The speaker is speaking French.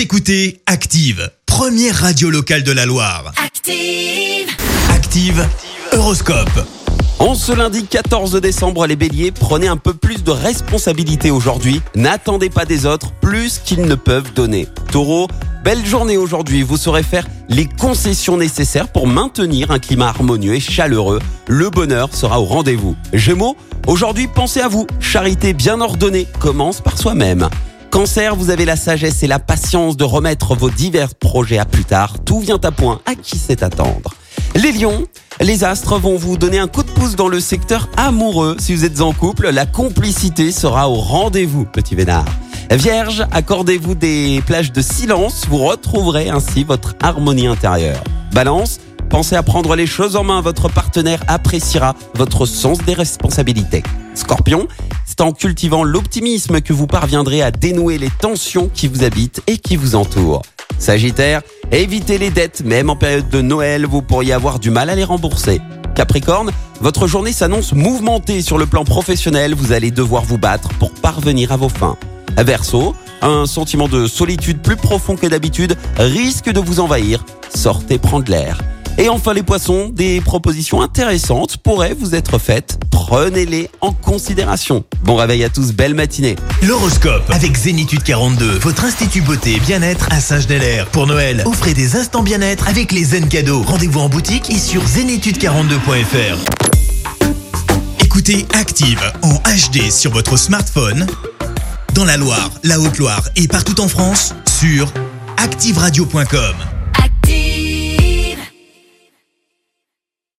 Vous écoutez Active, première radio locale de la Loire. Active. Active, Horoscope. En ce lundi 14 décembre, les béliers, prenez un peu plus de responsabilité aujourd'hui. N'attendez pas des autres plus qu'ils ne peuvent donner. Taureau, belle journée aujourd'hui. Vous saurez faire les concessions nécessaires pour maintenir un climat harmonieux et chaleureux. Le bonheur sera au rendez-vous. Gémeaux, aujourd'hui pensez à vous. Charité bien ordonnée commence par soi-même. Cancer, vous avez la sagesse et la patience de remettre vos divers projets à plus tard. Tout vient à point. À qui sait attendre? Les lions, les astres vont vous donner un coup de pouce dans le secteur amoureux. Si vous êtes en couple, la complicité sera au rendez-vous, petit vénard. Vierge, accordez-vous des plages de silence. Vous retrouverez ainsi votre harmonie intérieure. Balance, Pensez à prendre les choses en main, votre partenaire appréciera votre sens des responsabilités. Scorpion, en cultivant l'optimisme que vous parviendrez à dénouer les tensions qui vous habitent et qui vous entourent. Sagittaire, évitez les dettes, même en période de Noël, vous pourriez avoir du mal à les rembourser. Capricorne, votre journée s'annonce mouvementée sur le plan professionnel, vous allez devoir vous battre pour parvenir à vos fins. Verseau, un sentiment de solitude plus profond que d'habitude risque de vous envahir. Sortez prendre l'air. Et enfin les poissons, des propositions intéressantes pourraient vous être faites. Prenez-les en considération. Bon réveil à tous, belle matinée. L'horoscope avec Zénitude 42, votre institut beauté et bien-être à Saint-Genélaire. Pour Noël, offrez des instants bien-être avec les zen cadeaux. Rendez-vous en boutique et sur zénitude42.fr. Écoutez Active en HD sur votre smartphone, dans la Loire, la Haute-Loire et partout en France, sur activeradio.com.